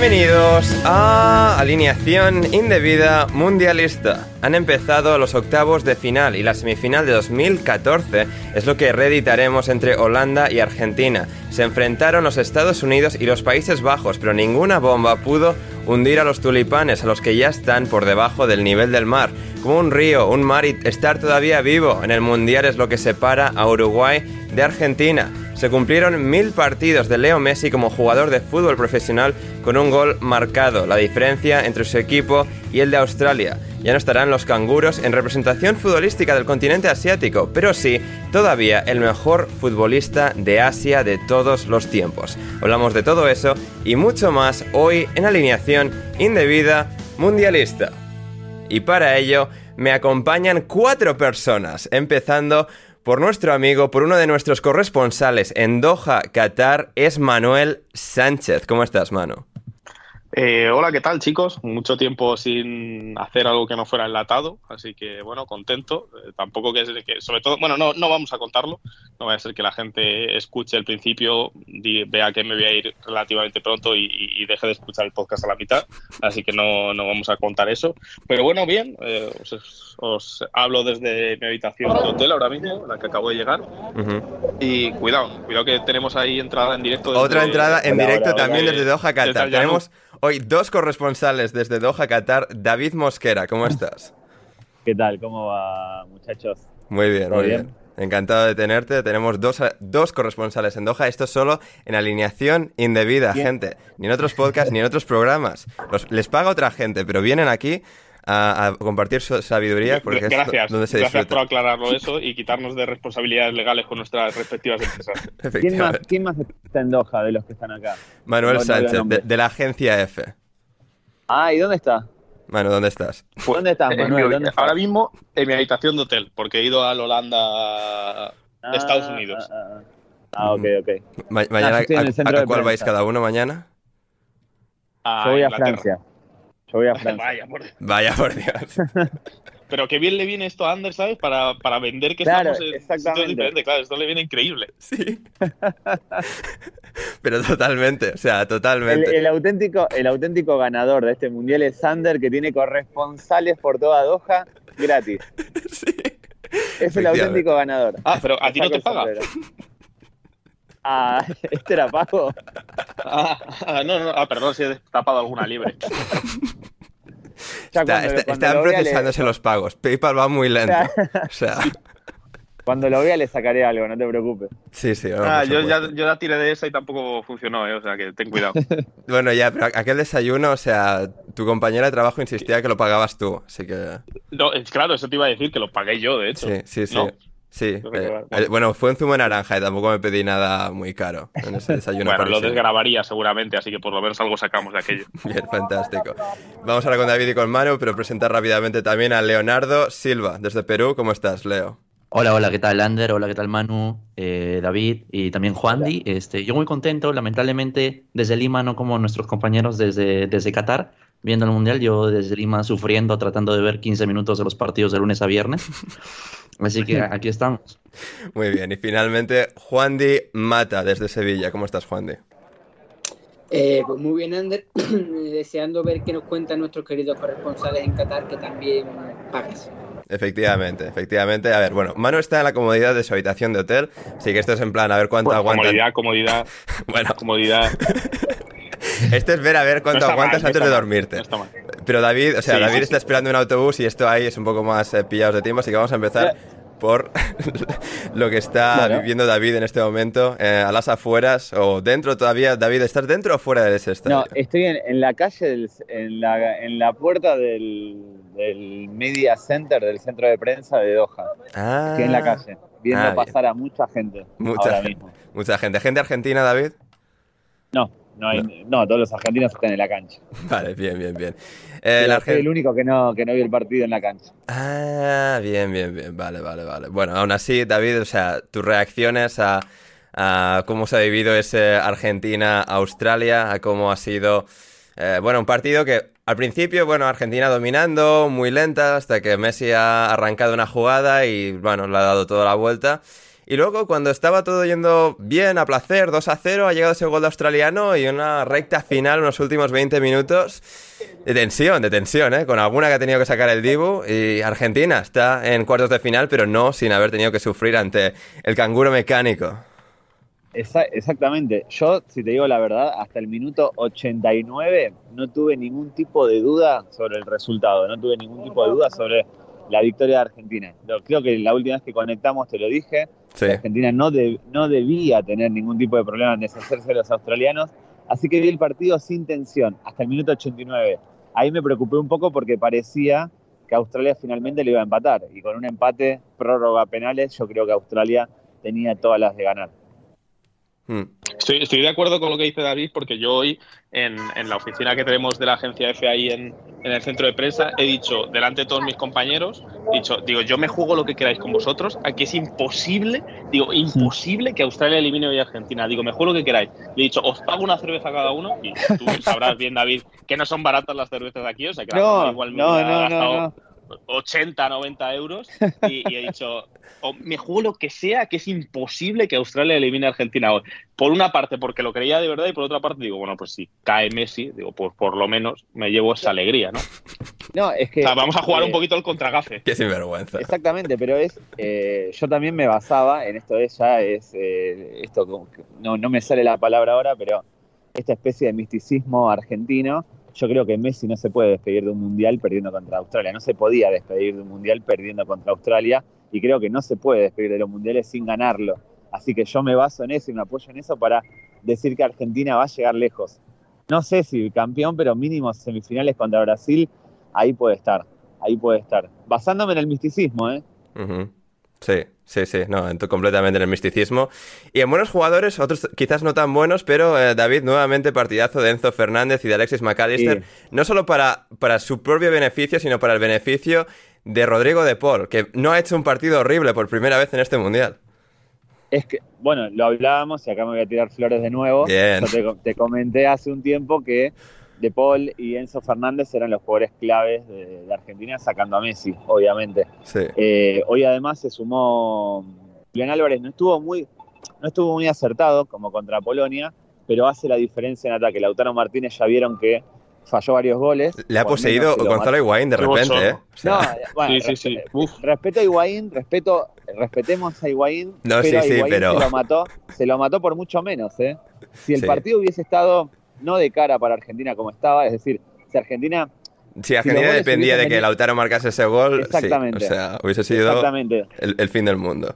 Bienvenidos a Alineación Indebida Mundialista. Han empezado los octavos de final y la semifinal de 2014 es lo que reeditaremos entre Holanda y Argentina. Se enfrentaron los Estados Unidos y los Países Bajos, pero ninguna bomba pudo hundir a los tulipanes, a los que ya están por debajo del nivel del mar. Como un río, un mar y estar todavía vivo en el Mundial es lo que separa a Uruguay de Argentina. Se cumplieron mil partidos de Leo Messi como jugador de fútbol profesional con un gol marcado, la diferencia entre su equipo y el de Australia. Ya no estarán los canguros en representación futbolística del continente asiático, pero sí todavía el mejor futbolista de Asia de todos los tiempos. Hablamos de todo eso y mucho más hoy en alineación indebida mundialista. Y para ello me acompañan cuatro personas, empezando por nuestro amigo, por uno de nuestros corresponsales en Doha, Qatar, es Manuel Sánchez. ¿Cómo estás, Manu? Eh, hola, ¿qué tal chicos? Mucho tiempo sin hacer algo que no fuera enlatado, así que bueno, contento. Eh, tampoco que, que, sobre todo, bueno, no, no vamos a contarlo, no va a ser que la gente escuche el principio, di, vea que me voy a ir relativamente pronto y, y, deje de escuchar el podcast a la mitad, así que no, no vamos a contar eso. Pero bueno, bien, eh, os, os, hablo desde mi habitación de hotel ahora mismo, la que acabo de llegar, uh -huh. y cuidado, cuidado que tenemos ahí entrada en directo. Desde, Otra entrada en directo también desde Doha, Qatar. Tenemos Hoy dos corresponsales desde Doha, Qatar. David Mosquera, ¿cómo estás? ¿Qué tal? ¿Cómo va, muchachos? Muy bien, muy bien? bien? Encantado de tenerte. Tenemos dos, dos corresponsales en Doha. Esto solo en alineación indebida, bien. gente. Ni en otros podcasts, ni en otros programas. Los, les paga otra gente, pero vienen aquí a, a, compartir su sabiduría porque gracias, es donde se gracias disfruta. por aclararlo eso y quitarnos de responsabilidades legales con nuestras respectivas empresas. ¿Quién más, ¿Quién más está en Doha de los que están acá? Manuel no, Sánchez, no de, de, la agencia F. Ah, ¿y dónde está? Manu, ¿dónde estás? Pues, ¿Dónde estás, Manuel? Mi, ¿Dónde estás? ahora mismo en mi habitación de hotel, porque he ido a la Holanda, ah, Estados Unidos. Ah, ah, ok, ok. Ma mañana, ah, ¿a, a cuál vais cada uno mañana? Yo voy a Inglaterra. Francia. Yo voy a Francia. Vaya por, Vaya por Dios. Pero qué bien le viene esto a Anders, ¿sabes? Para, para vender que claro, estamos en sitios diferentes. Claro, esto le viene increíble. Sí. Pero totalmente, o sea, totalmente. El, el, auténtico, el auténtico ganador de este mundial es Sander, que tiene corresponsales por toda Doha gratis. Sí. Es el auténtico ganador. Ah, pero a ti no te paga. Ah, ¿este era pago? Ah, ah, no, no, ah, perdón si he tapado alguna libre. Está, está, están procesándose le... los pagos. PayPal va muy lento. o sea. Cuando lo vea le sacaré algo, no te preocupes. Sí, sí. no, Ah, yo, ya, yo la tiré de esa y tampoco funcionó, ¿eh? o sea que ten cuidado. Bueno, ya, pero aquel desayuno, o sea, tu compañera de trabajo insistía que lo pagabas tú, así que... No, es claro, eso te iba a decir, que lo pagué yo, de hecho. Sí, sí, sí. No. Sí, No eh, eh, bueno, fue un zumo de naranja y tampoco me pedí nada muy caro en ese desayuno. Bueno, lo desgrabaría seguramente, así que por lo menos algo sacamos de aquello. Bien, fantástico. Vamos ahora con David y con Manu, pero presentar rápidamente también a Leonardo Silva, desde Perú. ¿Cómo estás, Leo? Hola, hola, ¿qué tal, Ander? Hola, ¿qué tal, Manu? Eh, David y también Juan Di. Este, yo muy contento, lamentablemente desde Lima, no como nuestros compañeros desde, desde Qatar, viendo el Mundial, yo desde Lima sufriendo, tratando de ver 15 minutos de los partidos de lunes a viernes. Así que aquí estamos. Muy bien, y finalmente Juan Di Mata, desde Sevilla. ¿Cómo estás, Juan Di? Eh, pues muy bien, Ander. Deseando ver qué nos cuentan nuestros queridos corresponsales en Qatar, que también pagas. Efectivamente, efectivamente. A ver, bueno, Manu está en la comodidad de su habitación de hotel, así que esto es en plan a ver cuánto Pues, aguantan. comodidad, comodidad, Bueno, comodidad. este es ver a ver cuánto aguantas mal, no antes de mal, dormirte. no. Pero David, o sea, Sí, David sí, está esperando un autobús y esto ahí es un poco más eh, pillados de tiempo, así que vamos a empezar por lo que está Bueno. viviendo David en este momento, eh, a las afueras o dentro todavía. David, ¿estás dentro o fuera de ese estadio? No, estoy en, en la calle, del- en, la, en la puerta del, del Media Center, del centro de prensa de Doha. Ah, Estoy en la calle, viendo Ah, bien. pasar a mucha gente Mucha ahora gente. mismo. Mucha gente. ¿Gente argentina, David? No, no, hay, no. todos los argentinos están en la cancha. Vale, bien, bien, bien. Eh, Pero la soy Argen- el único que no, que no vio el partido en la cancha. Ah, bien, bien, bien. Vale, vale, vale. Bueno, aún así, David, o sea, tus reacciones a, a cómo se ha vivido ese Argentina-Australia, a cómo ha sido, eh, bueno, un partido que al principio, bueno, Argentina dominando, muy lenta, hasta que Messi ha arrancado una jugada y, bueno, le ha dado toda la vuelta. Y luego, cuando estaba todo yendo bien, a placer, 2 a 0, ha llegado ese gol australiano y una recta final, unos últimos 20 minutos de tensión, de tensión, ¿eh? Con alguna que ha tenido que sacar el Dibu. Y Argentina está en cuartos de final, pero no sin haber tenido que sufrir ante el canguro mecánico. Exactamente. Yo, si te digo la verdad, hasta el minuto 89 no tuve ningún tipo de duda sobre el resultado, no tuve ningún tipo de duda sobre la victoria de Argentina. Creo que la última vez que conectamos te lo dije, Argentina no, de- no debía tener ningún tipo de problema en deshacerse de los australianos, así que vi el partido sin tensión, hasta el minuto 89. Ahí me preocupé un poco porque parecía que Australia finalmente le iba a empatar, y con un empate prórroga penales, yo creo que Australia tenía todas las de ganar. Mm. Estoy, estoy de acuerdo con lo que dice David, porque yo hoy, en, en la oficina que tenemos de la agencia FAI en, en el centro de prensa, he dicho, delante de todos mis compañeros, dicho, digo, yo me juego lo que queráis con vosotros, aquí es imposible, digo, imposible que Australia elimine hoy a Argentina, digo, me juego lo que queráis. Le he dicho, os pago una cerveza cada uno, y tú sabrás bien, David, que no son baratas las cervezas aquí, o sea, que No, igual me no, no, no, gastado no. 80, 90 euros y, y he dicho, o me juego lo que sea, que es imposible que Australia elimine a Argentina hoy. Por una parte, porque lo creía de verdad, y por otra parte, digo, bueno, pues si cae Messi, digo, pues por lo menos me llevo esa alegría, ¿no? No, es que. O sea, vamos a jugar eh, un poquito el contragafe. Qué sinvergüenza. Exactamente, pero es. eh, yo también me basaba en esto de ya, es. eh, esto como que- no, no me sale la palabra ahora, pero esta especie de misticismo argentino. Yo creo que Messi no se puede despedir de un mundial perdiendo contra Australia. No se podía despedir de un mundial perdiendo contra Australia. Y creo que no se puede despedir de los mundiales sin ganarlo. Así que yo me baso en eso y me apoyo en eso para decir que Argentina va a llegar lejos. No sé si campeón, pero mínimo semifinales contra Brasil, ahí puede estar. Ahí puede estar. Basándome en el misticismo, ¿eh? Ujú. Sí, sí, sí, no, ent- completamente en el misticismo. Y en buenos jugadores, otros quizás no tan buenos, pero eh, David, nuevamente partidazo de Enzo Fernández y de Alexis McAllister, no solo para, para su propio beneficio, sino para el beneficio de Rodrigo de Paul, que no ha hecho un partido horrible por primera vez en este mundial. Es que, bueno, lo hablábamos y acá me voy a tirar flores de nuevo. Bien. Te comenté hace un tiempo que De Paul y Enzo Fernández eran los jugadores claves de, de Argentina, sacando a Messi, obviamente. Sí. Eh, hoy además se sumó Julián Álvarez, no estuvo muy, no estuvo muy acertado como contra Polonia, pero hace la diferencia en ataque. Lautaro Martínez ya vieron que falló varios goles. Le ha poseído Gonzalo. Higuaín de repente. ¿eh? O sea, No, bueno, Sí, sí, sí. respeto a Higuaín, respeto, respetemos a Higuaín, No, pero sí, a sí, Higuaín pero- se lo mató, se lo mató por mucho menos, ¿eh? Si el Sí. partido hubiese estado no de cara para Argentina como estaba, es decir, si Argentina Si Argentina dependía de que Lautaro marcase ese gol, Exactamente. Sí, o sea, hubiese sido el, el fin del mundo.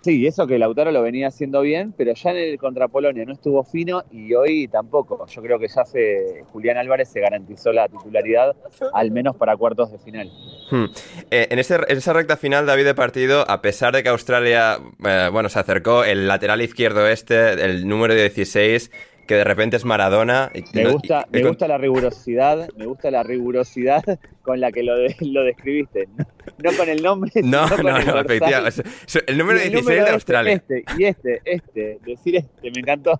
Sí, eso que Lautaro lo venía haciendo bien, pero ya en el contra Polonia no estuvo fino y hoy tampoco. Yo creo que ya se Julián Álvarez se garantizó la titularidad, al menos para cuartos de final. Hmm. Eh, en, esa recta final, David, de partido, a pesar de que Australia, eh, bueno, se acercó el lateral izquierdo este, el número 16, que de repente es Maradona. me gusta, me gusta la rigurosidad, me gusta la rigurosidad con la que lo, lo describiste. No, con el nombre, no, no, no, efectivamente. El número 16 de este, Australia. Este, y este, este, decir este, me encantó.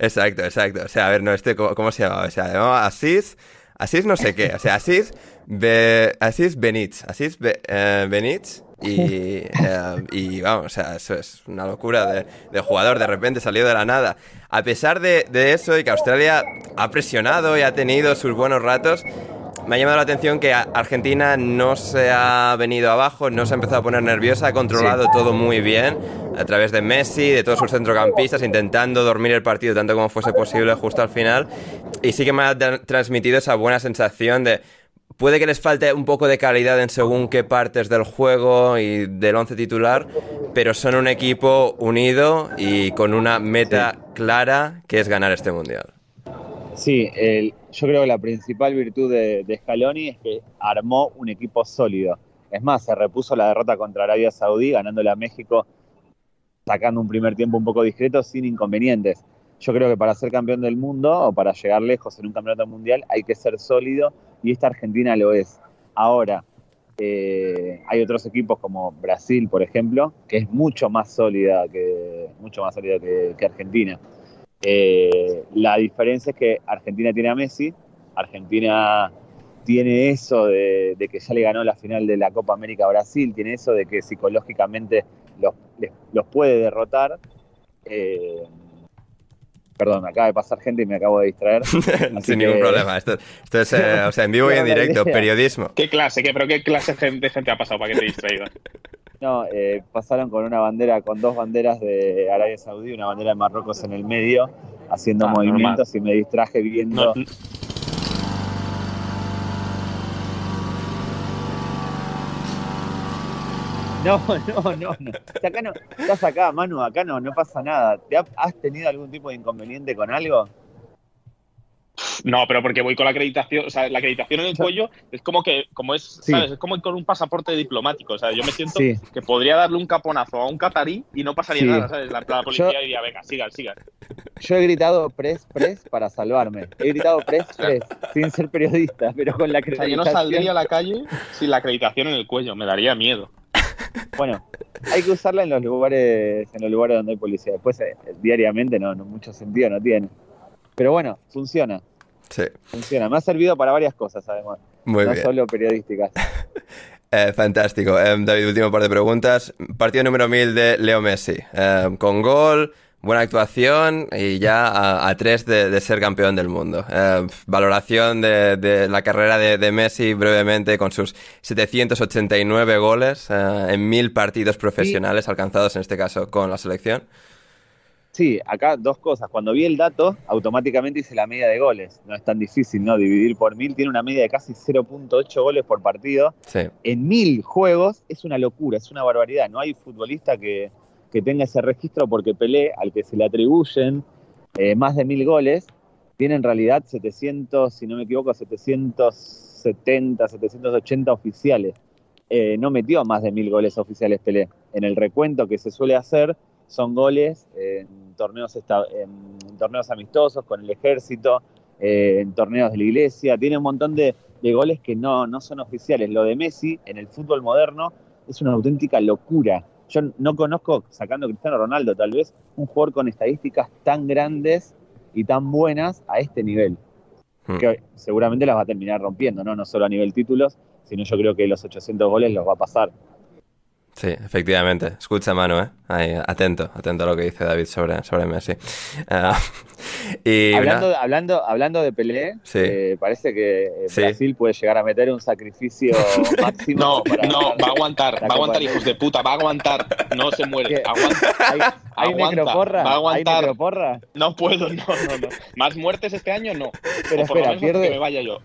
Exacto, exacto. O sea, a ver, no, este, ¿cómo, se llamaba? O sea, se llamaba Asís, Asís no sé qué. O sea, Asís, Be, Asís Benítez. Asís Be, eh, Benítez y, eh, y, vamos, o sea, eso es una locura de, jugador, de repente salió de la nada. A pesar de, eso y que Australia ha presionado y ha tenido sus buenos ratos, me ha llamado la atención que Argentina no se ha venido abajo, no se ha empezado a poner nerviosa, ha controlado todo muy bien a través de Messi, de todos sus centrocampistas, intentando dormir el partido tanto como fuese posible justo al final. Y sí que me ha transmitido esa buena sensación de Puede que les falte un poco de calidad en según qué partes del juego y del once titular, pero son un equipo unido y con una meta clara que es ganar este mundial. Sí, yo creo que la principal virtud de, de, Scaloni es que armó un equipo sólido. Es más, se repuso la derrota contra Arabia Saudí, ganándole a México, sacando un primer tiempo un poco discreto sin inconvenientes. Yo creo que para ser campeón del mundo o para llegar lejos en un campeonato mundial hay que ser sólido y esta Argentina lo es. Ahora, eh, hay otros equipos como Brasil, por ejemplo, que es mucho más sólida que, mucho más sólida que, Argentina. Eh, la diferencia es que Argentina tiene a Messi, Argentina tiene eso de, que ya le ganó la final de la Copa América a Brasil, tiene eso de que psicológicamente los, los puede derrotar. Eh, Perdón, acaba de pasar gente y me acabo de distraer. Sin ningún problema. Esto, es eh, o sea, en vivo y en directo, periodismo. ¿Qué clase? ¿Qué, ¿Pero qué clase de gente ha pasado para que te distraigas? No, eh, pasaron con una bandera, con dos banderas de Arabia Saudí y una bandera de Marruecos en el medio, haciendo ah, movimientos y me distraje viendo... No, no, no, no. Acá no. Estás acá, Manu, acá no, no pasa nada. ¿Te ¿Has tenido algún tipo de inconveniente con algo? No, pero porque voy con la acreditación, o sea, la acreditación en el cuello es como que, como es, ¿sabes? Es como con un pasaporte diplomático, o sea, yo me siento que podría darle un caponazo a un catarí y no pasaría nada, ¿sabes? La, policía diría, venga, sigan, sigan. Yo he gritado press, press para salvarme. He gritado press, press, sin ser periodista, pero con la acreditación. O sea, yo no saldría a la calle sin la acreditación en el cuello, me daría miedo. Bueno, hay que usarla en los lugares, en los lugares donde hay policía. Después, eh, diariamente, no, no, mucho sentido no tiene. Pero bueno, funciona. Sí. Funciona. Me ha servido para varias cosas, además. Muy no bien. solo periodísticas. Eh, fantástico. Eh, David, último par de preguntas. Partido número 1000 de Leo Messi. con gol, buena actuación y ya a, tres de, ser campeón del mundo. Eh, valoración de, la carrera de, Messi brevemente con sus 789 goles eh, en mil partidos profesionales alcanzados en este caso con la selección. Sí, acá dos cosas. Cuando vi el dato, automáticamente hice la media de goles. No es tan difícil, ¿no? Dividir por mil. Tiene una media de casi 0.8 goles por partido. Sí. En mil juegos es una locura, es una barbaridad. No hay futbolista que, que tenga ese registro porque Pelé, al que se le atribuyen eh, más de mil goles, tiene en realidad 700, si no me equivoco, 770, 780 oficiales. Eh, no metió más de mil goles oficiales Pelé. En el recuento que se suele hacer son goles en torneos, en torneos amistosos con el ejército, eh, en torneos de la iglesia. Tiene un montón de, de goles que no, no son oficiales. Lo de Messi en el fútbol moderno es una auténtica locura. Yo no conozco, sacando a Cristiano Ronaldo tal vez, un jugador con estadísticas tan grandes y tan buenas a este nivel. Hmm. Que seguramente las va a terminar rompiendo, ¿no? No solo a nivel títulos, sino yo creo que los 800 goles los va a pasar. Sí, efectivamente. Escucha, Manu, ¿eh? atento, atento a lo que dice David sobre, sobre Messi. Y hablando, hablando, hablando de Pelé, eh, parece que Brasil puede llegar a meter un sacrificio máximo. No, no, va a aguantar, va a aguantar, hijos de puta, va a aguantar, no se muere, aguanta. ¿Hay, hay aguanta, va a aguantar. No puedo, no, no, no. ¿Más muertes este año? No. Pero espera, pierde, que me vaya yo.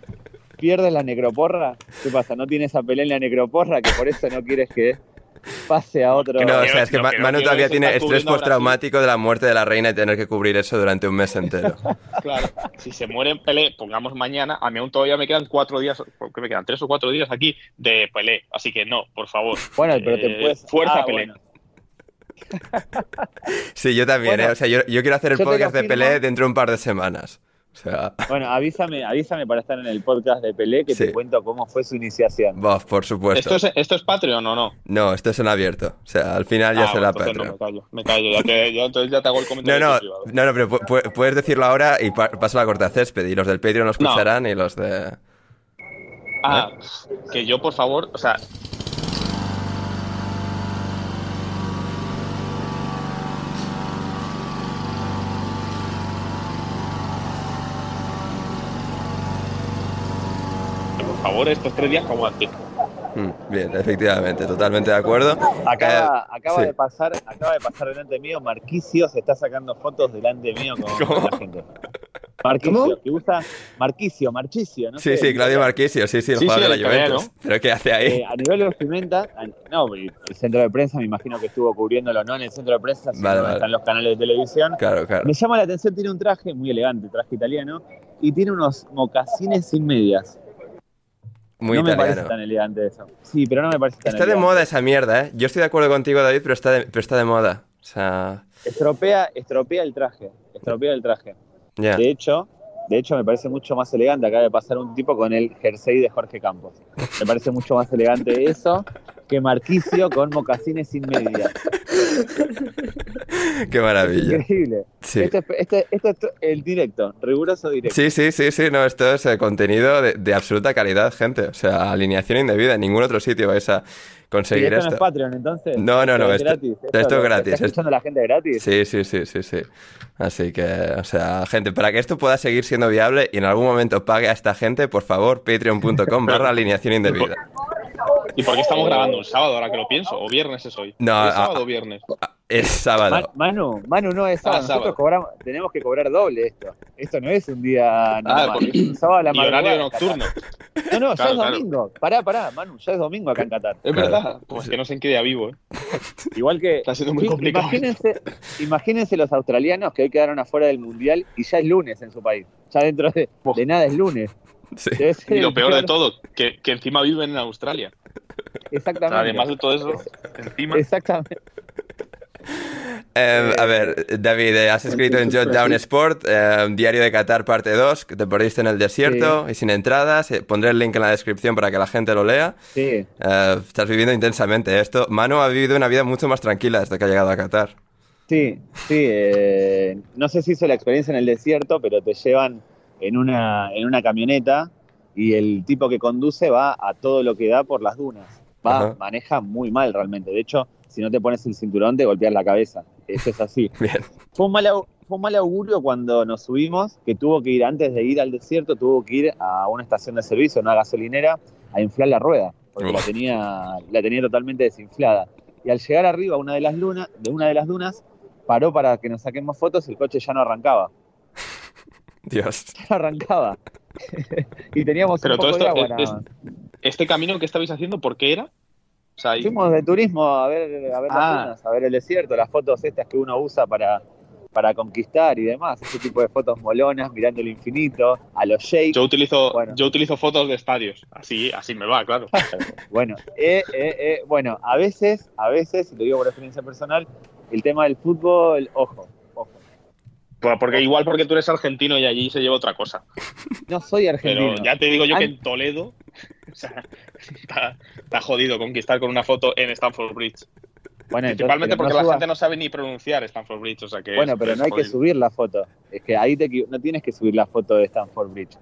pierdes la necroporra, ¿qué pasa? ¿No tienes a Pelé en la necroporra que por eso no quieres que pase a otro? No, o sea, es que no Manu todavía tiene estrés postraumático de la muerte de la reina y tener que cubrir eso durante un mes entero. Claro, si se muere en Pelé, pongamos mañana, a mí aún todavía me quedan cuatro días, ¿qué me quedan? Tres o cuatro días aquí de Pelé. Así que no, por favor. Bueno, pero te Eh, puedes... Fuerza Ah, Pelé. bueno. Sí, yo también, Bueno, ¿eh? O sea, yo, yo quiero hacer el te podcast de Pelé dentro de un par de semanas. O sea, Bueno, avísame, avísame para estar en el podcast de Pelé que Sí. te cuento cómo fue su iniciación. bof, por supuesto. ¿Esto es, ¿Esto es Patreon o no? No, esto es en abierto. O sea, al final ya Ah, será Patreon. no, me callo, me callo. Ya te, ya, entonces ya te hago el No, comentario no, privado. no, no, pero pu- pu- puedes decirlo ahora y pa- paso la corta césped. Y los del Patreon lo No. escucharán y los de. Ah, que yo, por favor, o sea, por favor, estos tres días que aguante. Mm, Bien, efectivamente, totalmente de acuerdo. Acaba, Eh, acaba sí. de pasar, acaba de pasar delante mío, Marquicio se está sacando fotos delante mío con, ¿Cómo? la gente. Marquicio, que usa Marquicio, Marchicio, ¿no? Sí, sé, sí, Claudio Marquisio, sí, sí, el Sí, jugador sí, de la Juventus. italiano. ¿Pero qué hace ahí? Eh, a nivel de Pimenta, no, el centro de prensa me imagino que estuvo cubriéndolo, no en el centro de prensa, sino Vale, vale. están los canales de televisión. Claro, claro. Me llama la atención, tiene un traje muy elegante, traje italiano, y tiene unos mocasines sin medias. Muy no me parece tan elegante eso. Sí, pero no me parece tan Está de moda esa mierda, ¿eh? Yo estoy de acuerdo contigo, David, pero está de, pero está de moda. O sea, Estropea, estropea el traje, estropea el traje. ya. De hecho, de hecho me parece mucho más elegante, acaba de pasar un tipo con el jersey de Jorge Campos. Me parece mucho más elegante eso que Marquicio con mocasines sin medias. Qué maravilla. Increíble. Sí. Este, este, este es el directo, riguroso directo. Sí, sí, sí, sí, no, esto es eh, contenido de, de absoluta calidad, gente. O sea, alineación indebida. En ningún otro sitio vais a ¿Y conseguir esto no es esto. Patreon entonces? No, no, no, es esto- gratis. esto es gratis, ¿Está es- escuchando la gente gratis? Sí, sí, sí, sí, sí. Así que, o sea, gente, para que esto pueda seguir siendo viable y en algún momento pague a esta gente, por favor, patreon.com barra alineación indebida. ¿Y por qué estamos grabando un sábado ahora que lo pienso? ¿O viernes es hoy? No, ¿Es a- sábado a- o viernes? Es Ma- sábado. Manu, Manu no es sábado. Ah, Nosotros sábado. cobramos, tenemos que cobrar doble esto. Esto no es un día normal, porque- es un sábado a la Y horario madrugada. nocturno. No, no, ya es claro. domingo. Pará, pará, Manu, ya es domingo acá en Qatar. Es Claro. verdad. Pues que no sé en qué día vivo, ¿eh? Igual que. Está siendo muy complicado. Imagínense, imagínense los australianos que hoy quedaron afuera del mundial y ya es lunes en su país. Ya dentro de, de nada es lunes. Sí. Y lo peor de todo, que, que encima viven en Australia. Exactamente. Además de todo eso, encima. Exactamente. Eh, a ver, David, eh, has escrito en Jot Down Sport, eh, Diario de Qatar, parte 2, que te perdiste en el desierto y sin entradas. Eh, pondré el link en la descripción para que la gente lo lea. Sí. Eh, estás viviendo intensamente esto. Manu ha vivido una vida mucho más tranquila desde que ha llegado a Qatar. Sí, sí. eh, no sé si hizo la experiencia en el desierto, pero te llevan en una, en una camioneta y el tipo que conduce va a todo lo que da por las dunas. Va, Ajá. maneja muy mal realmente. De hecho, si no te pones el cinturón, te golpeas la cabeza. Eso es así. Bien. Fue un, mal, fue un mal augurio cuando nos subimos, que tuvo que ir, antes de ir al desierto, tuvo que ir a una estación de servicio, una gasolinera, a inflar la rueda, porque la tenía, la tenía totalmente desinflada. Y al llegar arriba a una de las lunas, de una de las dunas, paró para que nos saquemos fotos y el coche ya no arrancaba. Dios. Arrancaba. y teníamos Pero un poco todo de esto, agua es- nada. Este camino que estabais haciendo, ¿por qué era? O sea, Fuimos de turismo a ver, a ver Ah. las dunas, a ver el desierto, las fotos estas que uno usa para, para conquistar y demás, ese tipo de fotos molonas, mirando el infinito, a los shakes. yo utilizo, Bueno. yo utilizo fotos de estadios. Así, así me va, claro. Bueno, eh, eh, eh, bueno, a veces, a veces, y lo digo por experiencia personal, el tema del fútbol, ojo, Porque igual porque tú eres argentino y allí se lleva otra cosa. No soy argentino. Pero ya te digo yo que en Toledo o sea, está, está jodido conquistar con una foto en Stamford Bridge. Bueno, Principalmente porque no la gente no sabe ni pronunciar Stamford Bridge. O sea que Bueno, es- pero es no hay que subir la foto. Es que ahí te no tienes que subir la foto de Stanford Bridge.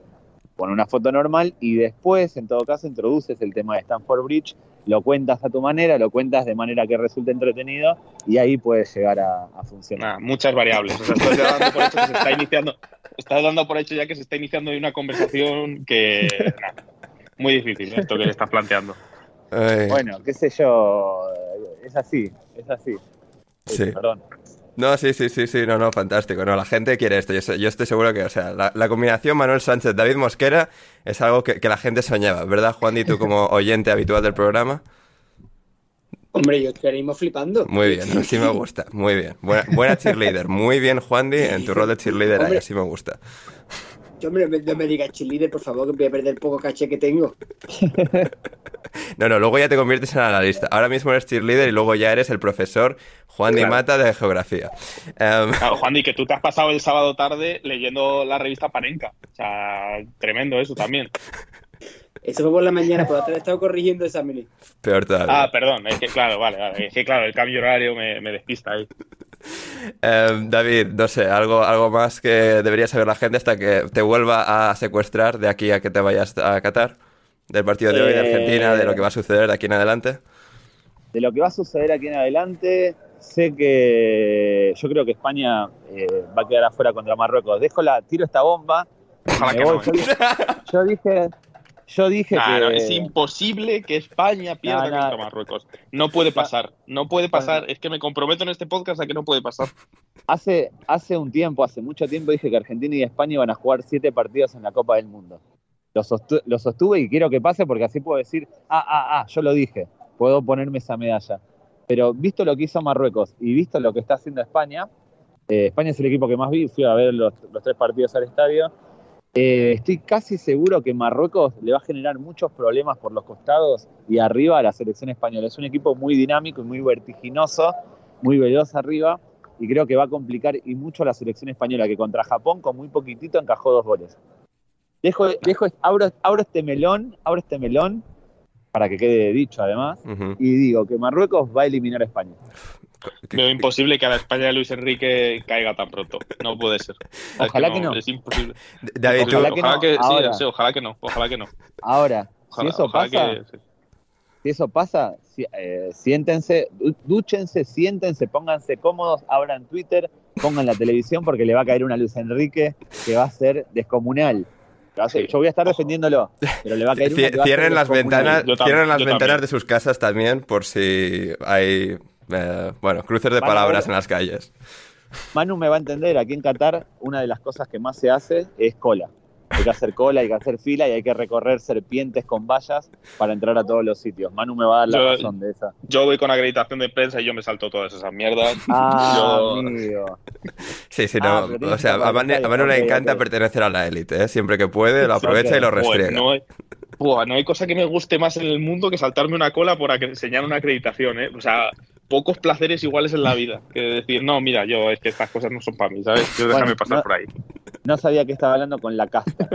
Pon una foto normal y después, en todo caso, introduces el tema de Stanford Bridge, lo cuentas a tu manera, lo cuentas de manera que resulte entretenido y ahí puedes llegar a, a funcionar. Nada, muchas variables. O sea, estás dando por hecho que se está iniciando. Estás dando por hecho ya que se está iniciando una conversación que. muy difícil esto que estás planteando. Ay, Bueno, qué sé yo, es así, es así. Sí. Perdón. No, sí, sí, sí, sí, no, no, fantástico. No, la gente quiere esto. Yo, estoy seguro que, o sea, la, la combinación Manuel Sánchez, David Mosquera es algo que, que la gente soñaba, ¿verdad, Juan? Y tú como oyente habitual del programa. Hombre, yo estaríamos flipando. Muy bien, así me gusta. Muy bien. Buena, buena cheerleader. Muy bien, Juan Di, en tu rol de cheerleader ahí, Hombre. así me gusta. Yo, hombre, no me digas cheerleader, por favor, que voy a perder el poco caché que tengo. No, no, luego ya te conviertes en analista. Ahora mismo eres cheerleader y luego ya eres el profesor Juan Di Claro. Mata de geografía. Em, Claro, Juan, y que tú te has pasado el sábado tarde leyendo la revista Panenka. O sea, tremendo eso también. Eso fue por la mañana, por la tarde he estado corrigiendo exámenes. peor todavía. Ah, perdón, es que claro, vale, vale. Es que claro, el cambio horario me, me despista ahí. Em, David, no sé, algo, algo más que debería saber la gente hasta que te vuelva a secuestrar de aquí a que te vayas a Qatar. Del partido de hoy de Eh, Argentina, de lo que va a suceder de aquí en adelante. De lo que va a suceder aquí en adelante, sé que yo creo que España eh, va a quedar afuera contra Marruecos. Dejo la, tiro esta bomba. Ojalá que no. Yo ¿eh? dije, yo dije, yo dije Nah, que no, es imposible que España pierda No, no. contra Marruecos. No puede pasar, no puede pasar. Es que me comprometo en este podcast a que no puede pasar. hace, hace un tiempo, hace mucho tiempo dije que Argentina y España iban a jugar siete partidos en la Copa del Mundo. Lo, sostu- lo sostuve y quiero que pase porque así puedo decir, ah, ah, ah, yo lo dije, puedo ponerme esa medalla. Pero visto lo que hizo Marruecos y visto lo que está haciendo España, eh, España es el equipo que más vi, fui a ver los, los tres partidos al estadio. eh, estoy casi seguro que Marruecos le va a generar muchos problemas por los costados y arriba a la selección española. Es un equipo muy dinámico y muy vertiginoso, muy veloz arriba, y creo que va a complicar y mucho a la selección española, que contra Japón con muy poquitito encajó dos goles. Dejo, dejo, abro, abro este melón, abro este melón, para que quede dicho además, y digo que Marruecos va a eliminar a España. Veo imposible que a la España de Luis Enrique caiga tan pronto. No puede ser. Ojalá que no. Es imposible. David, tú, ojalá, que ojalá no, sí, ahora. sí, ojalá que no. Ojalá que no. Ahora, Ojalá, si eso ojalá pasa, que- sí. si eso pasa, si- eh, siéntense, du- dúchense, siéntense, pónganse cómodos, abran Twitter, pongan la televisión porque le va a caer una Luis Enrique que va a ser descomunal. Yo voy a estar defendiéndolo, pero le va a caer una Cie- que va a ser cierren las ventanas, Yo cierren las yo ventanas también. de sus casas también por si hay, eh, bueno, cruces de palabras en las calles. Manu me va a entender, aquí en Qatar una de las cosas que más se hace es cola. Hay que hacer cola, hay que hacer fila y hay que recorrer serpientes con vallas para entrar a todos los sitios. Manu me va a dar la Yo- razón de esa. Yo voy con acreditación de prensa y yo me salto todas esas mierdas. Ah, Yo- amigo. Sí, sí, Ah, no. tienes o sea, a Manu, a Manu le encanta ok. pertenecer a la élite, ¿eh? Siempre que puede, lo aprovecha y lo Buah, restriega. no, hay, buah, no hay cosa que me guste más en el mundo que saltarme una cola por enseñar una acreditación, ¿eh? O sea, pocos placeres iguales en la vida que decir, no, mira, yo es que estas cosas no son para mí, ¿sabes? Yo déjame Bueno, pasar no- por ahí. No sabía que estaba hablando con la casta.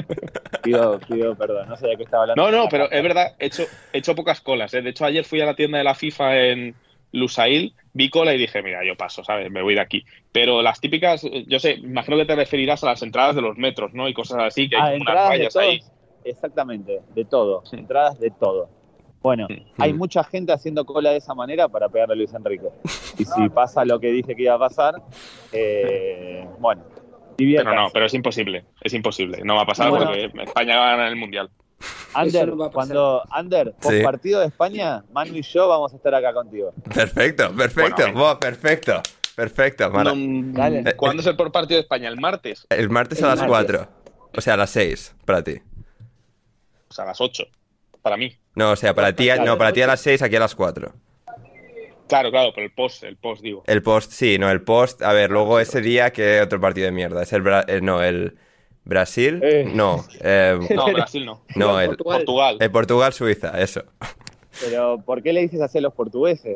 Pido, pido perdón, no sabía que estaba hablando No, con no, la pero casta. es verdad, he hecho, he hecho pocas colas, ¿eh? De hecho, ayer fui a la tienda de la FIFA en Lusail, vi cola y dije, mira, yo paso, ¿sabes? Me voy de aquí. Pero las típicas, yo sé, imagino que te referirás a las entradas de los metros, ¿no? Y cosas así, que Ah, hay unas entradas de vallas ahí. Exactamente, de todo. Sí. Entradas de todo. Bueno, Sí. hay Mm. mucha gente haciendo cola de esa manera para pegarle a Luis Enrique. Y si pasa lo que dije que iba a pasar, eh, bueno, Pero diviértanse. no, pero es imposible, es imposible. No va a pasar Bueno. porque España va a ganar el Mundial. Ander, no cuando Ander, Sí. partido de España, Manu y yo vamos a estar acá contigo. Perfecto, perfecto. Bueno, perfecto. Perfecto. Mara- No, Dale. ¿Cuándo es el por partido de España? ¿El martes? El martes El a las martes. 4. O sea, a las 6 para ti. O sea, a las 8, para mí. No, o sea, para ti, no, para ti a las 6, aquí a las 4. Claro, claro, pero el post, el post, digo. El post, sí, no, el post. A ver, luego ese día, ¿qué otro partido de mierda? Es el. Bra- eh, no, el. ¿Brasil? Eh. No. eh, No, Brasil no. no, el. Portugal. Portugal. El Portugal-Suiza, eso. Pero, ¿por qué le dices así a los portugueses?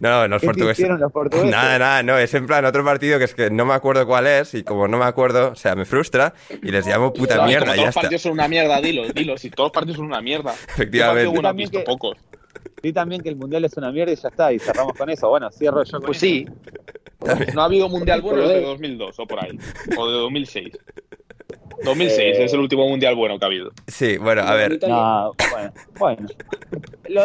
No, no, los ¿Qué portugueses. hicieron los portugueses? Nada, nada, no, es en plan otro partido que es que no me acuerdo cuál es y como no me acuerdo, o sea, me frustra y les llamo puta No, y mierda, como ya todos los está. partidos son una mierda, dilo, dilo. Si todos los partidos son una mierda. Efectivamente. ¿Qué partido bueno has También visto? que- Pocos. Sí, también que el mundial es una mierda y ya está, y cerramos con eso. Bueno, cierro yo con Pues eso. sí. No ha habido mundial bueno desde 2002 o por ahí. O de 2006. 2006 es el último mundial bueno que ha habido. Sí, bueno, a ver, No, bueno, bueno. Lo,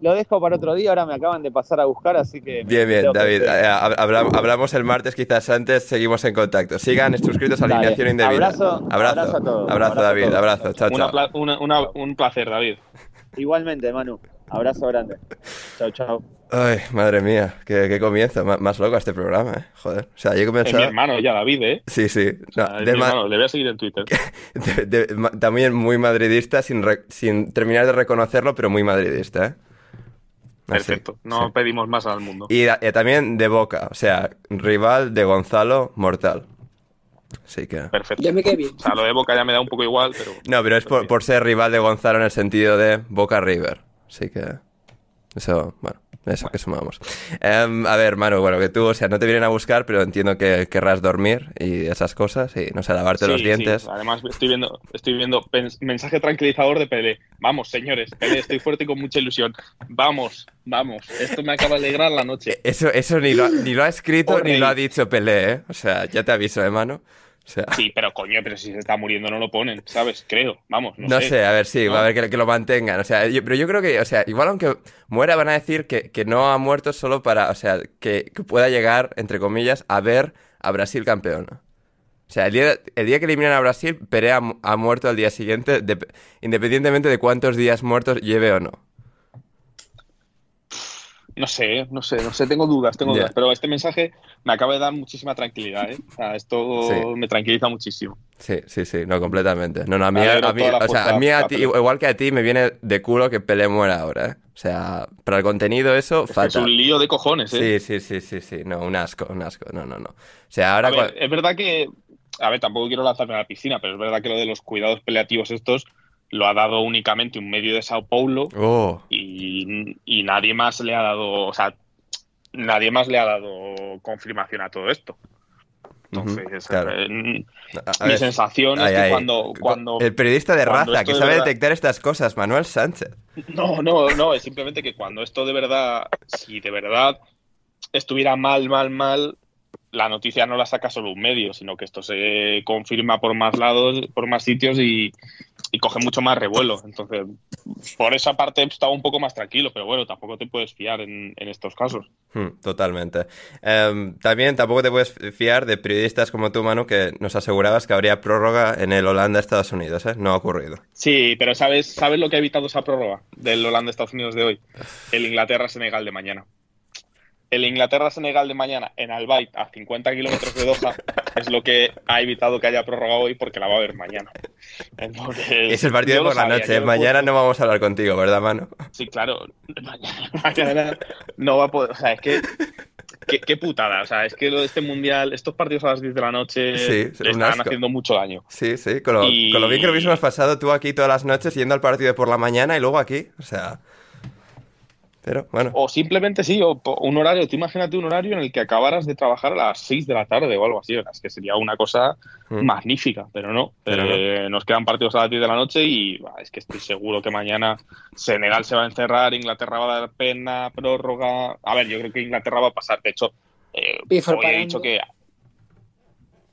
lo dejo para otro día, ahora me acaban de pasar a buscar, así que... bien, bien, tengo que- David, eh, hab- habla- hablamos el martes quizás antes, seguimos en contacto. Sigan suscritos a Dale. Alineación Indebida. Abrazo, abrazo, abrazo a todos. abrazo, Abrazo a David, todos. abrazo, chao, chao. una- una- un placer, David. Igualmente, Manu. Abrazo grande. Chao, chao. Ay, madre mía, qué, qué comienzo. M- más loco este programa, ¿eh? Joder. O sea, yo he Es mi hermano ya, David, ¿eh? Sí, sí. No, O sea, es de mi ma- hermano, le voy a seguir en Twitter. de- de- ma- también muy madridista, sin, re- sin terminar de reconocerlo, pero muy madridista, ¿eh? Así, Perfecto. No sí. pedimos más al mundo. Y, eh, también de Boca, o sea, rival de Gonzalo Mortal. Así que... Perfecto. Ya me quedé bien. O sea, lo de Boca ya me da un poco igual, pero... No, pero es por, por ser rival de Gonzalo en el sentido de Boca River. Así que... Eso, bueno, eso que sumamos. Em, a ver, Manu, bueno, que tú, o sea, no te vienen a buscar, pero entiendo que querrás dormir y esas cosas y, no sé, lavarte Sí, los sí. dientes. Además, estoy viendo, estoy viendo mensaje tranquilizador de Pelé. Vamos, señores, Pelé, estoy fuerte y con mucha ilusión. Vamos, vamos. Esto me acaba de alegrar la noche. Eso, eso ni, lo, ha- ni lo ha escrito ni lo ha dicho Pelé, ¿eh? O sea, ya te aviso, ¿eh, Manu? O sea, Sí, pero coño, pero si se está muriendo no lo ponen, ¿sabes? Creo, vamos, no, no sé, a ver, sí, No. va a ver que, que lo mantengan. O sea, yo- pero yo creo que, o sea, igual aunque muera, van a decir que, que no ha muerto solo para, o sea, que, que pueda llegar, entre comillas, a ver a Brasil campeón. O sea, el día, el día que eliminan a Brasil, Pelé ha, mu- ha muerto al día siguiente, de- independientemente de cuántos días muertos lleve o no. No sé, no sé, no sé, tengo dudas, tengo dudas. Pero este mensaje me acaba de dar muchísima tranquilidad, ¿eh? O sea, esto Sí. me tranquiliza muchísimo. Sí, sí, sí, no, completamente. No, no, a mí, a mí- toda la o sea, a mí a ti, igual que a ti, me viene de culo que muera ahora, ¿eh? O sea, para el contenido eso, Es, es un lío de cojones, ¿eh? Sí, sí, sí, sí, sí, no, un asco, un asco, no, no, no. O sea, ahora... Ver, es verdad que, a ver, tampoco quiero lanzarme a la piscina, pero es verdad que lo de los cuidados paliativos estos lo ha dado únicamente un medio de Sao Paulo Oh, y, y nadie más le ha dado, o sea, nadie más le ha dado confirmación a todo esto. Entonces, claro. eh, mi ver, sensación es que ay, cuando, cuando El periodista de raza que de sabe verdad- detectar estas cosas, Manuel Sánchez. No, no, no, es simplemente que cuando esto de verdad, si de verdad estuviera mal, mal, mal, la noticia no la saca solo un medio, sino que esto se confirma por más lados, por más sitios y, y coge mucho más revuelo. Entonces, por esa parte estaba un poco más tranquilo, pero bueno, tampoco te puedes fiar en, en estos casos. Hmm, totalmente. Em, también tampoco te puedes fiar de periodistas como tú, Manu, que nos asegurabas que habría prórroga en el Holanda-Estados Unidos, ¿eh? No ha ocurrido. Sí, pero ¿sabes, ¿sabes lo que ha evitado esa prórroga del Holanda-Estados Unidos de hoy? El Inglaterra-Senegal de mañana. El Inglaterra-Senegal de mañana en Albayt, a 50 kilómetros de Doha, es lo que ha evitado que haya prórroga hoy porque la va a haber mañana. Entonces, Es el partido por la sabía, noche. Mañana puse- no vamos a hablar contigo, ¿verdad, Manu? Sí, claro. Mañana, mañana no va a poder. O sea, es que. Qué, qué putada. O sea, es que lo de este mundial, estos partidos a las 10 de la noche Sí, están haciendo mucho daño. Sí, sí, con lo, Y- con lo bien que lo hubiésemos pasado tú aquí todas las noches yendo al partido por la mañana y luego aquí. O sea. Pero bueno. O simplemente sí, o un horario, tú imagínate un horario en el que acabaras de trabajar a las 6 de la tarde o algo así, es que sería una cosa Mm. magnífica, pero no. Pero Eh, Nos quedan partidos a las 10 de la noche y bah, es que estoy seguro que mañana Senegal se va a encerrar, Inglaterra va a dar pena, prórroga. A ver, yo creo que Inglaterra va a pasar, de hecho, eh, hoy he dicho que...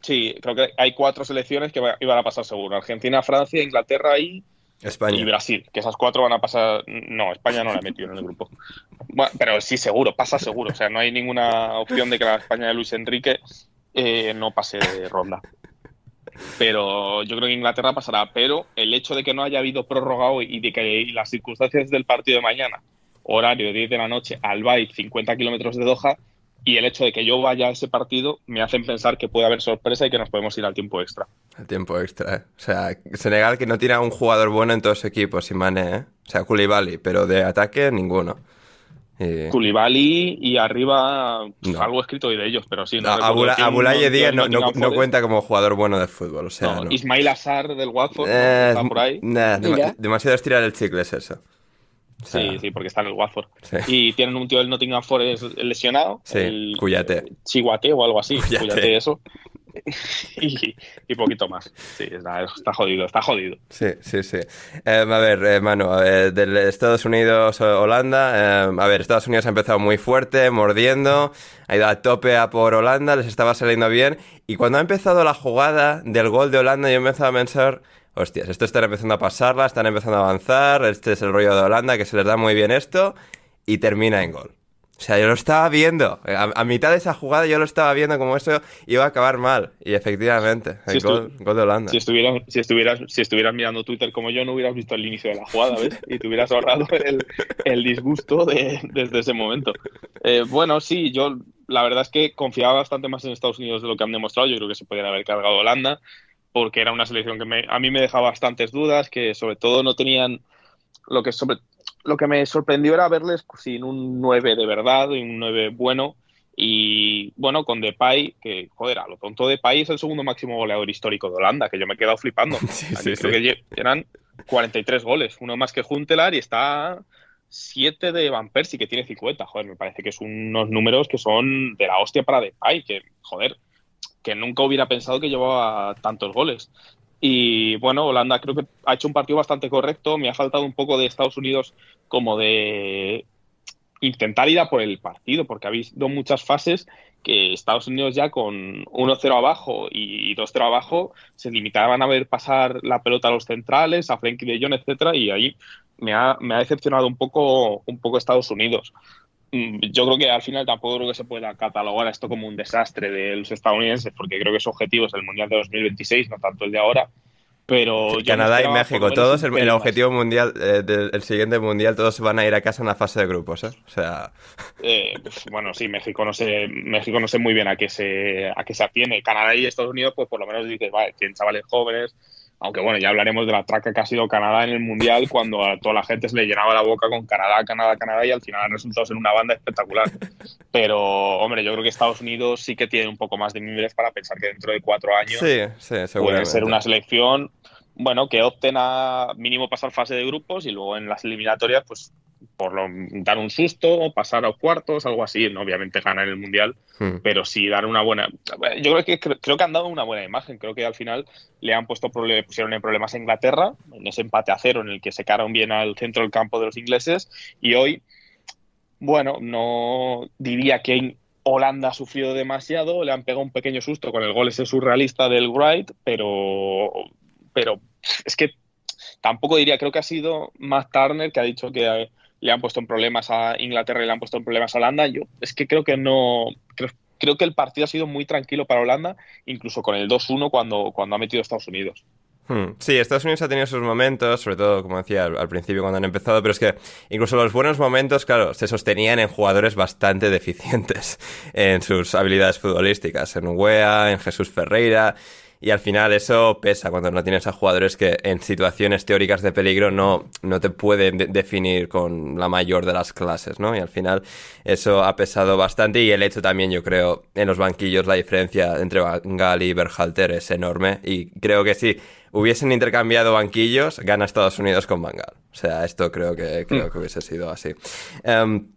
Sí, creo que hay cuatro selecciones que iban a pasar seguro. Argentina, Francia, Inglaterra y España. y Brasil, que esas cuatro van a pasar. No, España no la he metido en el grupo. Pero sí, seguro, pasa seguro. O sea, no hay ninguna opción de que la España de Luis Enrique eh, no pase de ronda. Pero yo creo que Inglaterra pasará. Pero el hecho de que no haya habido prórroga hoy y de que las circunstancias del partido de mañana, horario 10 de la noche, al Bay, 50 kilómetros de Doha, y el hecho de que yo vaya a ese partido me hacen pensar que puede haber sorpresa y que nos podemos ir al tiempo extra. El tiempo extra, ¿eh? O sea, Senegal que no tiene a un jugador bueno en todo su equipo, sin Mané, ¿eh? O sea, Koulibaly, pero de ataque ninguno. Y... Koulibaly y arriba No. algo escrito hoy de ellos, pero sí. No Abula- Abulaye Díaz no, no- cuenta como jugador bueno de fútbol, o sea, No, no. Ismail Assar del Watford ¿no? Eh, está por ahí. nah, demasiado estirar el chicle es eso. O sea, Sí, sí, porque está en el Watford. Sí. Y tienen un tío del Nottingham Forest lesionado. Sí, el Cuyate. Chihuate o algo así. Cuyate. Cuyate, eso. y, y poquito más. Sí, está, está jodido, está jodido. Sí, sí, sí. Eh, a ver, eh, Manu, a ver, del Estados Unidos-Holanda, a ver, Estados Unidos ha empezado muy fuerte, mordiendo, ha ido a tope a por Holanda, les estaba saliendo bien, y cuando ha empezado la jugada del gol de Holanda, yo he empezado a pensar, hostias, esto están empezando a pasarla, están empezando a avanzar, este es el rollo de Holanda, que se les da muy bien esto, y termina en gol. O sea, yo lo estaba viendo. A, mitad de esa jugada yo lo estaba viendo como eso iba a acabar mal. Y efectivamente, el gol, de Holanda. Si estuvieras, si, estuvieras, si estuvieras mirando Twitter como yo, no hubieras visto el inicio de la jugada, ¿ves? Y te hubieras ahorrado el, el disgusto de, desde ese momento. Eh, bueno, sí, yo la verdad es que confiaba bastante más en Estados Unidos de lo que han demostrado. Yo creo que se podrían haber cargado Holanda, porque era una selección que me, a mí me dejaba bastantes dudas, que sobre todo no tenían lo que sobre lo que me sorprendió era verles sin un 9 de verdad, un 9 bueno. Y bueno, con Depay, que joder, a lo tonto Depay es el segundo máximo goleador histórico de Holanda, que yo me he quedado flipando. Sí, creo que eran 43 goles, uno más que Juntelar y está 7 de Van Persie, que tiene 50. Joder, me parece que son unos números que son de la hostia para Depay, que joder, que nunca hubiera pensado que llevaba tantos goles. Y bueno, Holanda creo que ha hecho un partido bastante correcto. Me ha faltado un poco de Estados Unidos como de intentar ir a por el partido, porque ha habido muchas fases que Estados Unidos ya con 1-0 abajo y 2-0 abajo se limitaban a ver pasar la pelota a los centrales, a Frankie de Jong, etcétera, y ahí me ha, me ha decepcionado un poco, un poco Estados Unidos. Mm, yo creo que al final tampoco creo que se pueda catalogar esto como un desastre de los estadounidenses, porque creo que su objetivo es el Mundial de 2026, no tanto el de ahora. Pero Canadá y México, todos el, objetivo mundial eh, del siguiente mundial, todos van a ir a casa en la fase de grupos, ¿eh? O sea. Eh, pues, bueno, sí, México no sé, México no sé muy bien a qué se a qué se atiene. Canadá y Estados Unidos, pues por lo menos dices, vale, tienen chavales jóvenes, aunque bueno, ya hablaremos de la traca que ha sido Canadá en el Mundial cuando a toda la gente se le llenaba la boca con Canadá, Canadá, Canadá y al final han resultado ser una banda espectacular. Pero, hombre, yo creo que Estados Unidos sí que tiene un poco más de mimbres para pensar que dentro de cuatro años puede ser una selección, bueno, que opten a mínimo pasar fase de grupos y luego en las eliminatorias, pues por lo, dar un susto, pasar a cuartos, algo así. Obviamente ganar el mundial, hmm. pero sí dar una buena. Yo creo que creo que han dado una buena imagen. Creo que al final le han puesto pusieron en problemas a Inglaterra en ese empate a cero en el que se secaron bien al centro del campo de los ingleses y hoy, bueno, no diría que Holanda ha sufrido demasiado, le han pegado un pequeño susto con el gol ese surrealista del Wright, pero pero es que tampoco diría, creo que ha sido Matt Turner que ha dicho que le han puesto en problemas a Inglaterra y le han puesto en problemas a Holanda. Yo es que creo que no. Creo, que el partido ha sido muy tranquilo para Holanda, incluso con el 2-1 cuando, cuando ha metido Estados Unidos. Hmm. Sí, Estados Unidos ha tenido sus momentos, sobre todo, como decía al, principio cuando han empezado, pero es que incluso los buenos momentos, claro, se sostenían en jugadores bastante deficientes en sus habilidades futbolísticas, en Wea, en Jesús Ferreira, y al final eso pesa cuando no tienes a jugadores que en situaciones teóricas de peligro no, no te pueden definir con la mayor de las clases, ¿no? Y al final eso ha pesado bastante y el hecho también, yo creo, en los banquillos la diferencia entre Gal y Berhalter es enorme y creo que si hubiesen intercambiado banquillos, gana Estados Unidos con Bangal. O sea, esto creo que, creo que hubiese sido así. Em,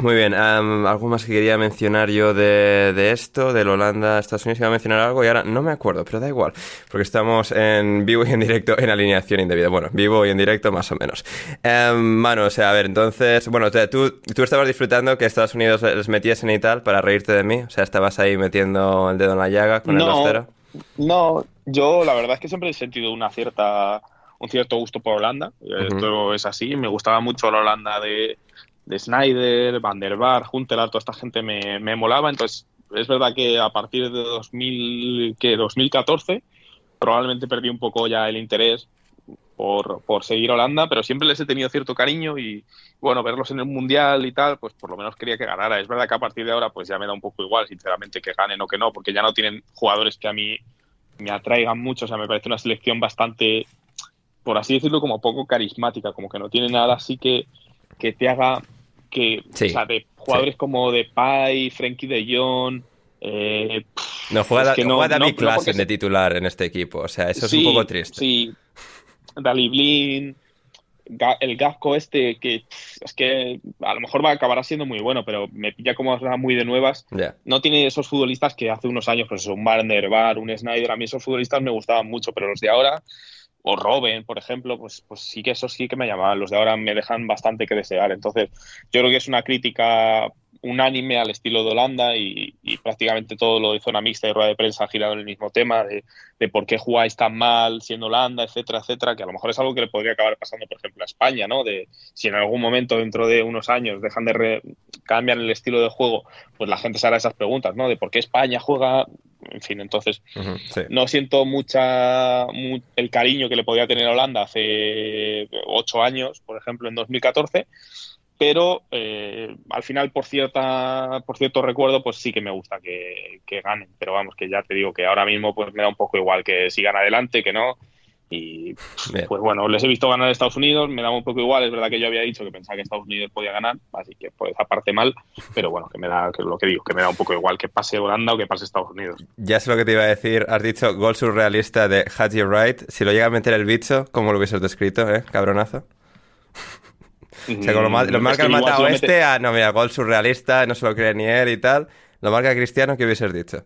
muy bien, algo más que quería mencionar yo de, de, esto, del Holanda, Estados Unidos, iba a mencionar algo y ahora no me acuerdo, pero da igual, porque estamos en vivo y en directo en alineación indebida. Bueno, vivo y en directo más o menos. Um, o sea, a ver, entonces, bueno, o sea, tú, tú estabas disfrutando que Estados Unidos les metiesen y tal para reírte de mí, o sea, estabas ahí metiendo el dedo en la llaga con el 2-0. No, yo la verdad es que siempre he sentido una cierta un cierto gusto por Holanda, esto es así, me gustaba mucho la Holanda de de Snyder, Van der toda esta gente me, me, molaba. Entonces, es verdad que a partir de 2000, que 2014 probablemente perdí un poco ya el interés por, por, seguir Holanda, pero siempre les he tenido cierto cariño y bueno, verlos en el Mundial y tal, pues por lo menos quería que ganara. Es verdad que a partir de ahora pues ya me da un poco igual, sinceramente, que ganen o que no, porque ya no tienen jugadores que a mí me atraigan mucho, o sea, me parece una selección bastante, por así decirlo, como poco carismática, como que no tiene nada así que, que te haga que, o sea, de jugadores como de Pai, Frankie de Jong. Eh, no juega, que no, David de titular en este equipo, o sea, eso es un poco triste. Sí, Dali Blin, el Gasco este, que es que a lo mejor va a acabar siendo muy bueno, pero me pilla como muy de nuevas. No tiene esos futbolistas que hace unos años, pues un Barner, Bar, un Snyder, a mí esos futbolistas me gustaban mucho, pero los de ahora o Robin, por ejemplo, pues, pues sí que eso sí que me llamaban. Los de ahora me dejan bastante que desear. Entonces, yo creo que es una crítica unánime al estilo de Holanda y, prácticamente todo lo de zona mixta y rueda de prensa ha girado en el mismo tema de, por qué jugáis tan mal siendo Holanda, etcétera, etcétera, que a lo mejor es algo que le podría acabar pasando, por ejemplo, a España, ¿no? De si en algún momento dentro de unos años dejan de cambiar el estilo de juego, pues la gente se hará esas preguntas, ¿no? De por qué España juega, en fin, entonces no siento mucha el cariño que le podía tener a Holanda hace ocho años, por ejemplo, en 2014 pero eh, al final por cierta por cierto recuerdo pues sí que me gusta que, ganen. Pero vamos que ya te digo que ahora mismo pues me da un poco igual que sigan adelante que no. Y pues bueno les he visto ganar a Estados Unidos me da un poco igual. Es verdad que yo había dicho que pensaba que Estados Unidos podía ganar así que pues aparte mal. Pero bueno que me da que lo que digo que me da un poco igual que pase Holanda o que pase Estados Unidos. Ya sé lo que te iba a decir. Has dicho gol surrealista de Haji Wright. Si lo llega a meter el bicho ¿cómo lo hubieses descrito eh cabronazo o sea, con lo mal, lo mal que han matado este, a, no, mira, gol surrealista, no se lo cree ni él y tal. Lo marca Cristiano, ¿qué hubieses dicho?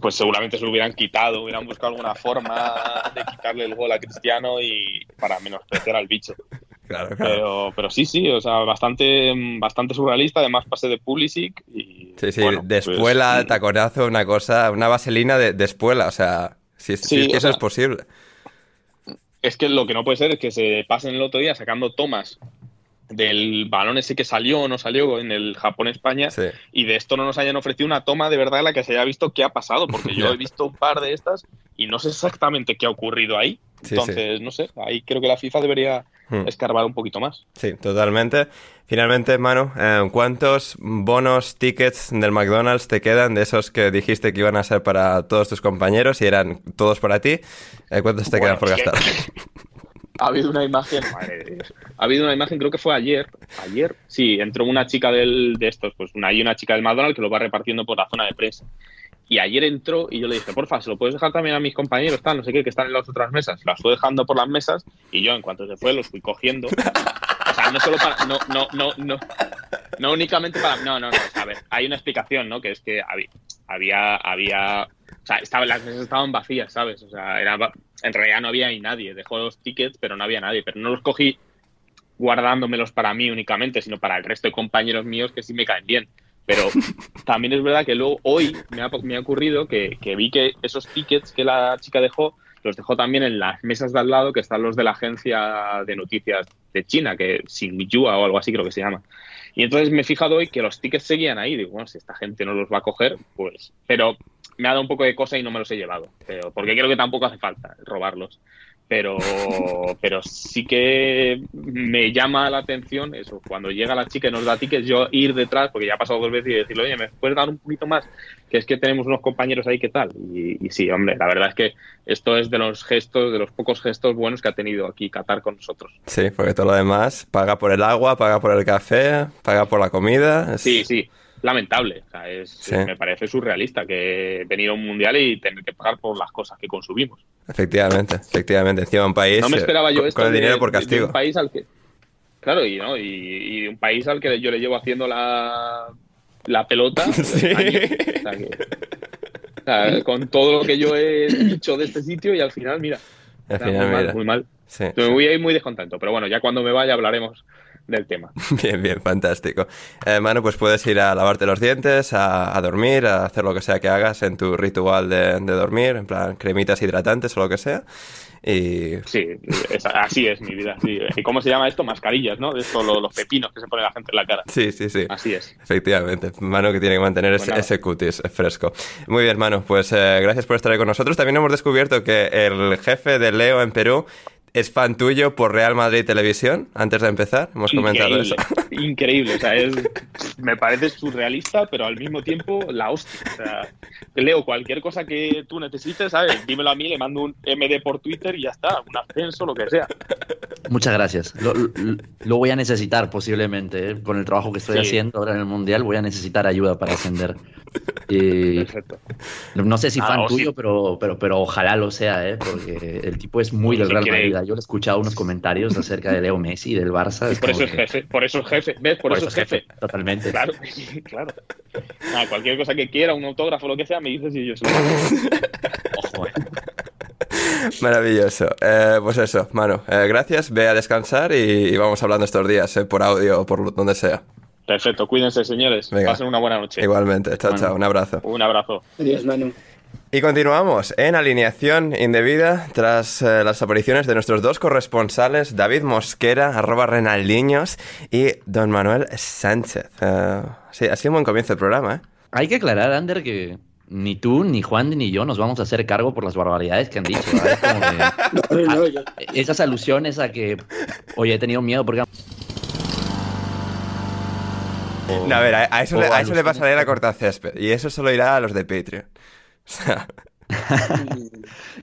Pues seguramente se lo hubieran quitado, hubieran buscado alguna forma de quitarle el gol a Cristiano y para menospreciar al bicho. Claro, claro. Pero, pero sí, sí, o sea, bastante, bastante surrealista, además pase de Pulisic y... Sí, sí, de espuela, pues, taconazo, una cosa, una vaselina de, de espuela, o sea, si, es que eso es posible es que lo que no puede ser es que se pasen el otro día sacando tomas del balón ese que salió o no salió en el Japón-España y de esto no nos hayan ofrecido una toma de verdad en la que se haya visto qué ha pasado, porque yo he visto un par de estas y no sé exactamente qué ha ocurrido ahí. Entonces, no sé, ahí creo que la FIFA debería hmm. escarbar un poquito más. Sí, totalmente. Finalmente, Manu, eh, ¿cuántos bonos, tickets del McDonald's te quedan de esos que dijiste que iban a ser para todos tus compañeros y eran todos para ti? Eh, ¿Cuántos te quedan por gastar? ha habido una imagen, ha habido una imagen, creo que fue ayer, ayer, sí, entró una chica del, de estos, pues una, hay una chica del McDonald's que lo va repartiendo por la zona de prensa. Y ayer entró y yo le dije, porfa, ¿se lo puedes dejar también a mis compañeros? Tal, no sé qué, que están en las otras mesas. Las fue dejando por las mesas y yo, en cuanto se fue, los fui cogiendo. O sea, no solo para. No, no, no, no. No únicamente para. No, no, no. a ver, hay una explicación, ¿no? Que es que había. Había. había o sea, estaba, las mesas estaban vacías, ¿sabes? O sea, era, en realidad no había ahí nadie. Dejó los tickets, pero no había nadie. Pero no los cogí guardándomelos para mí únicamente, sino para el resto de compañeros míos que sí me caen bien. Pero también es verdad que luego hoy me ha, me ha ocurrido que, que, vi que esos tickets que la chica dejó, los dejó también en las mesas de al lado, que están los de la agencia de noticias de China, que Xinhua o algo así creo que se llama. Y entonces me he fijado hoy que los tickets seguían ahí. Digo, bueno, si esta gente no los va a coger, pues... Pero me ha dado un poco de cosa y no me los he llevado. Pero, porque creo que tampoco hace falta robarlos pero, pero sí que me llama la atención eso, cuando llega la chica y nos da tickets, yo ir detrás, porque ya ha pasado dos veces y decirle, oye, ¿me puedes dar un poquito más? Que es que tenemos unos compañeros ahí, ¿qué tal? Y, sí, hombre, la verdad es que esto es de los gestos, de los pocos gestos buenos que ha tenido aquí Qatar con nosotros. Sí, porque todo lo demás, paga por el agua, paga por el café, paga por la comida. Sí, sí lamentable. O sea, es, Me parece surrealista que venir a un mundial y tener que pagar por las cosas que consumimos. Efectivamente, efectivamente. Encima un país. No me esperaba yo con, esto. Con el dinero por castigo. un país al que. Claro, y, ¿no? y, un país al que yo le llevo haciendo la, la pelota. con todo lo que yo he dicho de este sitio y al final, mira. Al final, muy, mal, muy mal. Me voy a ir muy descontento, pero bueno, ya cuando me vaya hablaremos del tema. Bien, bien, fantástico. Eh, Manu, pues puedes ir a lavarte los dientes, a, dormir, a hacer lo que sea que hagas en tu ritual de, dormir, en plan cremitas hidratantes o lo que sea. Y... Sí, así es mi vida. ¿Y cómo se llama esto? Mascarillas, ¿no? Esto, los pepinos que se pone la gente en la cara. Sí, sí, sí. Así es. Efectivamente. Manu que tiene que mantener ese, pues ese, cutis fresco. Muy bien, Manu. Pues eh, gracias por estar ahí con nosotros. También hemos descubierto que el jefe de Leo en Perú es fan tuyo por Real Madrid Televisión, antes de empezar, hemos comentado eso. Increíble, o sea, es, me parece surrealista, pero al mismo tiempo la hostia. O sea, leo cualquier cosa que tú necesites, ¿sabes? Dímelo a mí, le mando un MD por Twitter y ya está, un ascenso, lo que sea. Muchas gracias. Lo, voy a necesitar posiblemente, ¿eh? con el trabajo que estoy haciendo ahora en el Mundial, voy a necesitar ayuda para ascender. Perfecto. No sé si ah, fan tuyo, pero, pero, pero ojalá lo sea, ¿eh? porque el tipo es muy del Real Madrid yo le he escuchado unos comentarios acerca de Leo Messi y del Barça. por eso es jefe, por eso es jefe, ¿ves? Por, eso, es jefe. Totalmente. Claro, claro. Ah, cualquier cosa que quiera, un autógrafo, lo que sea, me dices y yo se lo Ojo, eh. Maravilloso. Eh, pues eso, mano. Eh, gracias, ve a descansar y, vamos hablando estos días, por audio o por donde sea. Perfecto, cuídense, señores. Venga. Pasen una buena noche. Igualmente, chao, Bueno. chao, un abrazo. Un abrazo. Adiós, Manu. Y continuamos en alineación indebida tras eh, las apariciones de nuestros dos corresponsales, David Mosquera, arroba Renaldiños, y Don Manuel Sánchez. Eh, sí, ha sido un buen comienzo el programa, ¿eh? Hay que aclarar, Ander, que ni tú, ni Juan, ni yo nos vamos a hacer cargo por las barbaridades que han dicho. ¿verdad? Es como que- No, no, yo- esas alusiones a que, oye, he tenido miedo porque... No, a ver, a, a eso, le, a eso le la corta césped, y eso solo irá a los de Patreon.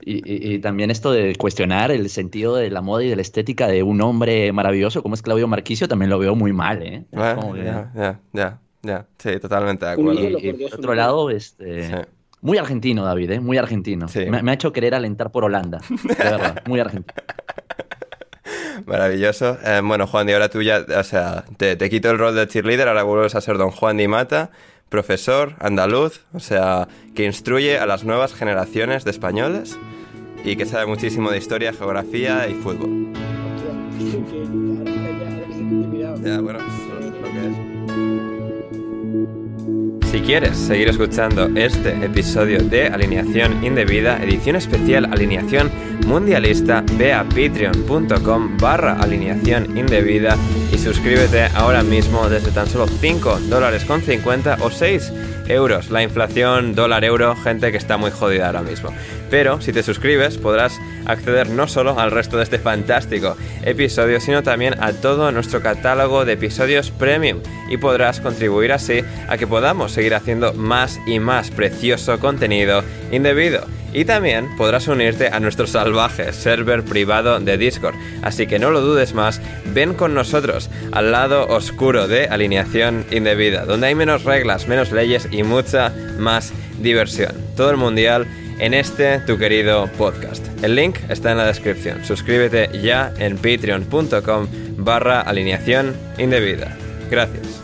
Y, y- y también esto de cuestionar el sentido de la moda y de la estética de un hombre maravilloso como es Claudio Marquicio también lo veo muy mal, ¿eh? Ya, ya, ya, sí, totalmente de acuerdo. Y, y por otro lado, este, Sí. muy argentino, David, ¿eh? Muy argentino. Sí. Me, me ha hecho querer alentar por Holanda, de verdad, muy argentino. Maravilloso. Eh, bueno, Juan, y ahora tú ya, o sea, te, te quito el rol de cheerleader, ahora vuelves a ser don Juan Di Mata, profesor andaluz, o sea, que instruye a las nuevas generaciones de españoles y que sabe muchísimo de historia, geografía y fútbol. Ya, bueno, lo que es. Si quieres seguir escuchando este episodio de Alineación Indebida, edición especial Alineación Mundialista, ve a patreon.com barra alineación indebida y suscríbete ahora mismo desde tan solo 5 dólares con 50 o 6 euros. La inflación dólar-euro, gente que está muy jodida ahora mismo. Pero si te suscribes podrás acceder no solo al resto de este fantástico episodio, sino también a todo nuestro catálogo de episodios premium y podrás contribuir así a que podamos seguir haciendo más y más precioso contenido indebido. Y también podrás unirte a nuestro salvaje server privado de Discord. Así que no lo dudes más, ven con nosotros al lado oscuro de alineación indebida, donde hay menos reglas, menos leyes y mucha más diversión. Todo el mundial en este tu querido podcast. El link está en la descripción. Suscríbete ya en patreon.com barra alineación indebida. Gracias.